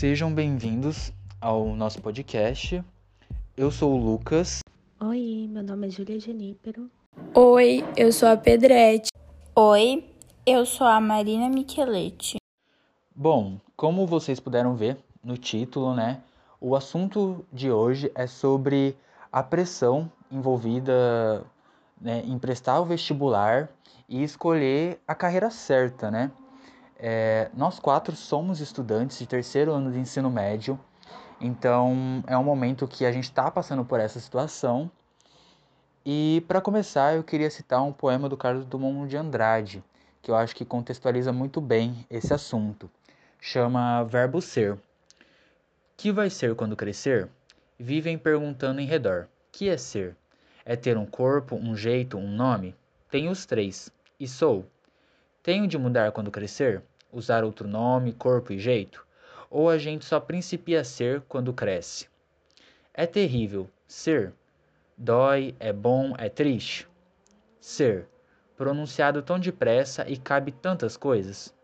Sejam bem-vindos ao nosso podcast. Eu sou o Lucas. Oi, meu nome é Julia Genípero. Oi, eu sou a Pedrete. Oi, eu sou a Marina Micheletti. Bom, como vocês puderam ver no título, né? O assunto de hoje é sobre a pressão envolvida né, em prestar o vestibular e escolher a carreira certa, né? É, nós quatro somos estudantes de terceiro ano de ensino médio, então é um momento que a gente está passando por essa situação. E para começar, eu queria citar um poema do Carlos Drummond de Andrade, que eu acho que contextualiza muito bem esse assunto. Chama Verbo Ser. Que vai ser quando crescer? Vivem perguntando em redor. Que é ser? É ter um corpo, um jeito, um nome? Tenho os três. E sou. Tenho de mudar quando crescer? Usar outro nome, corpo e jeito? Ou a gente só principia a ser quando cresce? É terrível. Ser. Dói, é bom, é triste. Ser. Pronunciado tão depressa e cabe tantas coisas.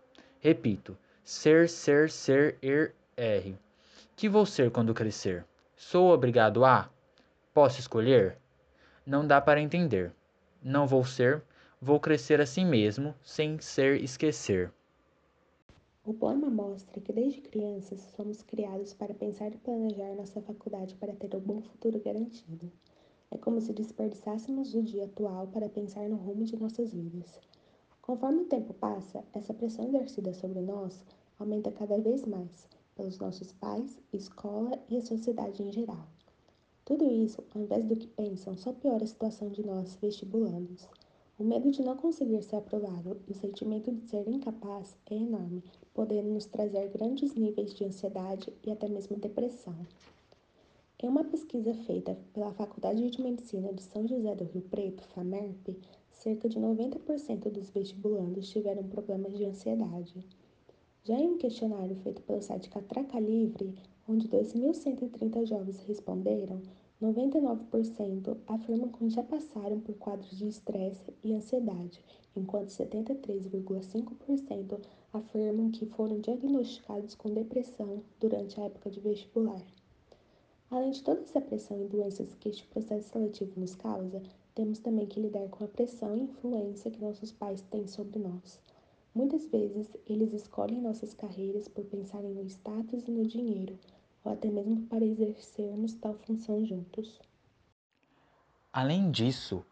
Repito. Ser, ser, ser, er, r. Que vou ser quando crescer? Sou obrigado a? Posso escolher? Não dá para entender. Não vou ser, vou crescer assim mesmo, sem ser esquecer. O poema mostra que desde crianças somos criados para pensar e planejar nossa faculdade para ter um bom futuro garantido. É como se desperdiçássemos o dia atual para pensar no rumo de nossas vidas. Conforme o tempo passa, essa pressão exercida sobre nós aumenta cada vez mais, pelos nossos pais, escola e a sociedade em geral. Tudo isso, ao invés do que pensam, só piora a situação de nós vestibulandos. O medo de não conseguir ser aprovado e o sentimento de ser incapaz é enorme, podendo nos trazer grandes níveis de ansiedade e até mesmo depressão. Em uma pesquisa feita pela Faculdade de Medicina de São José do Rio Preto, FAMERP, cerca de 90% dos vestibulandos tiveram problemas de ansiedade. Já em um questionário feito pelo site Catraca Livre, onde 2.130 jovens responderam, 99% afirmam que já passaram por quadros de estresse e ansiedade, enquanto 73,5% afirmam que foram diagnosticados com depressão durante a época de vestibular. Além de toda essa pressão e doenças que este processo seletivo nos causa, temos também que lidar com a pressão e influência que nossos pais têm sobre nós. Muitas vezes, eles escolhem nossas carreiras por pensarem no status e no dinheiro, ou até mesmo para exercermos tal função juntos. Além disso,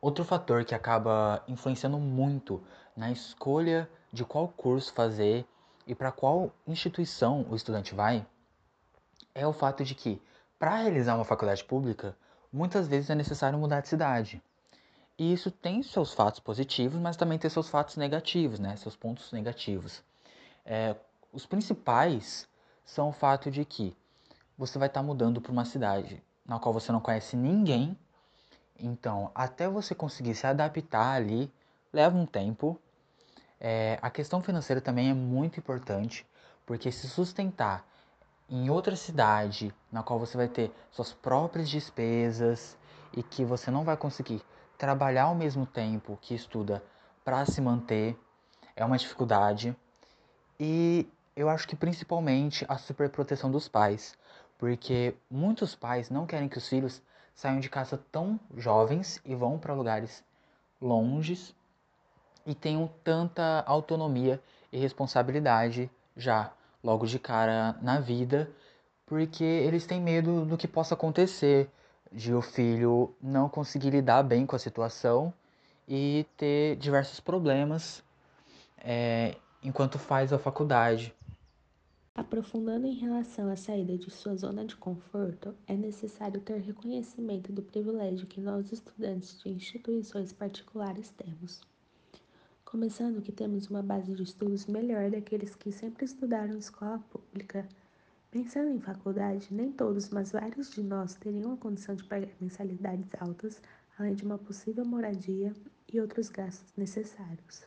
outro fator que acaba influenciando muito na escolha de qual curso fazer e para qual instituição o estudante vai é o fato de que, para realizar uma faculdade pública, muitas vezes é necessário mudar de cidade. E isso tem seus fatos positivos, mas também tem seus fatos negativos, né? Seus pontos negativos. É, os principais são o fato de que você vai estar tá mudando para uma cidade na qual você não conhece ninguém. Então, até você conseguir se adaptar ali, leva um tempo. É, a questão financeira também é muito importante, porque se sustentar em outra cidade, na qual você vai ter suas próprias despesas e que você não vai conseguir trabalhar ao mesmo tempo que estuda para se manter é uma dificuldade. E eu acho que principalmente a superproteção dos pais, porque muitos pais não querem que os filhos saiam de casa tão jovens e vão para lugares longes e tenham tanta autonomia e responsabilidade já logo de cara na vida, porque eles têm medo do que possa acontecer, de o filho não conseguir lidar bem com a situação e ter diversos problemas é, enquanto faz a faculdade. Aprofundando em relação à saída de sua zona de conforto, é necessário ter reconhecimento do privilégio que nós, estudantes de instituições particulares, temos. Começando que temos uma base de estudos melhor daqueles que sempre estudaram em escola pública Pensando em faculdade, nem todos, mas vários de nós teriam a condição de pagar mensalidades altas, além de uma possível moradia e outros gastos necessários.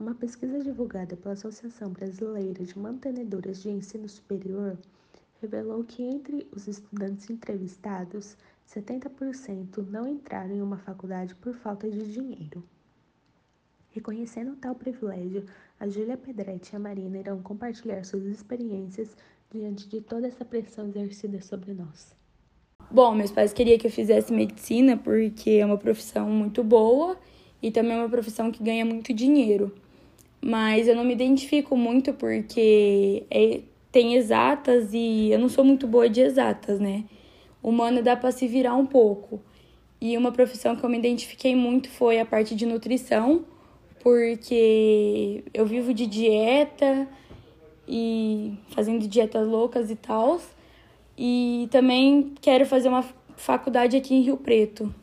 Uma pesquisa divulgada pela Associação Brasileira de Mantenedoras de Ensino Superior revelou que entre os estudantes entrevistados, 70% não entraram em uma faculdade por falta de dinheiro. Reconhecendo tal privilégio, a Júlia Pedretti e a Marina irão compartilhar suas experiências diante de toda essa pressão exercida sobre nós? Bom, meus pais queriam que eu fizesse medicina porque é uma profissão muito boa e também é uma profissão que ganha muito dinheiro. Mas eu não me identifico muito porque é, tem exatas e eu não sou muito boa de exatas, né? Humana dá para se virar um pouco. E uma profissão que eu me identifiquei muito foi a parte de nutrição, porque eu vivo de dieta e fazendo dietas loucas e tal. E também quero fazer uma faculdade aqui em Rio Preto.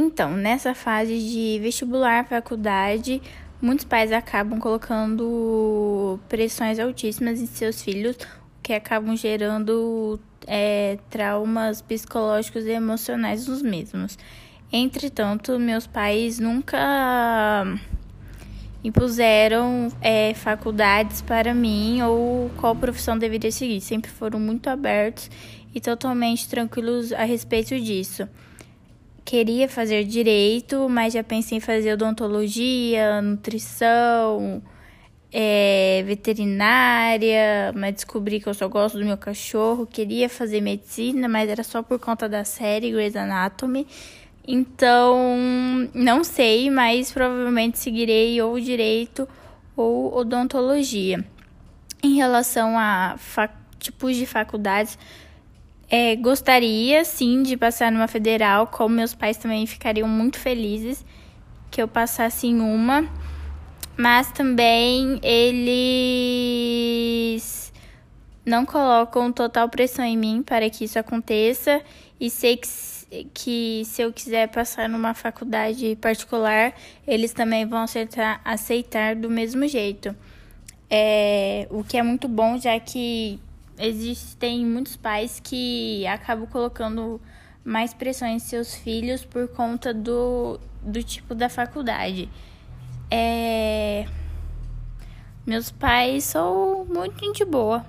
Então, nessa fase de vestibular, faculdade, muitos pais acabam colocando pressões altíssimas em seus filhos, que acabam gerando é, traumas psicológicos e emocionais nos mesmos. Entretanto, meus pais nunca impuseram é, faculdades para mim ou qual profissão deveria seguir. Sempre foram muito abertos e totalmente tranquilos a respeito disso. Queria fazer direito, mas já pensei em fazer odontologia, nutrição, é, veterinária, mas descobri que eu só gosto do meu cachorro. Queria fazer medicina, mas era só por conta da série Grey's Anatomy. Então, não sei, mas provavelmente seguirei ou direito ou odontologia. Em relação a tipos de faculdades, é, gostaria sim de passar numa federal, como meus pais também ficariam muito felizes que eu passasse em uma, mas também eles não colocam total pressão em mim para que isso aconteça e sei que que se eu quiser passar numa faculdade particular, eles também vão aceitar, aceitar do mesmo jeito. É, o que é muito bom, já que existem muitos pais que acabam colocando mais pressão em seus filhos por conta do, do tipo da faculdade. É, meus pais são muito gente boa.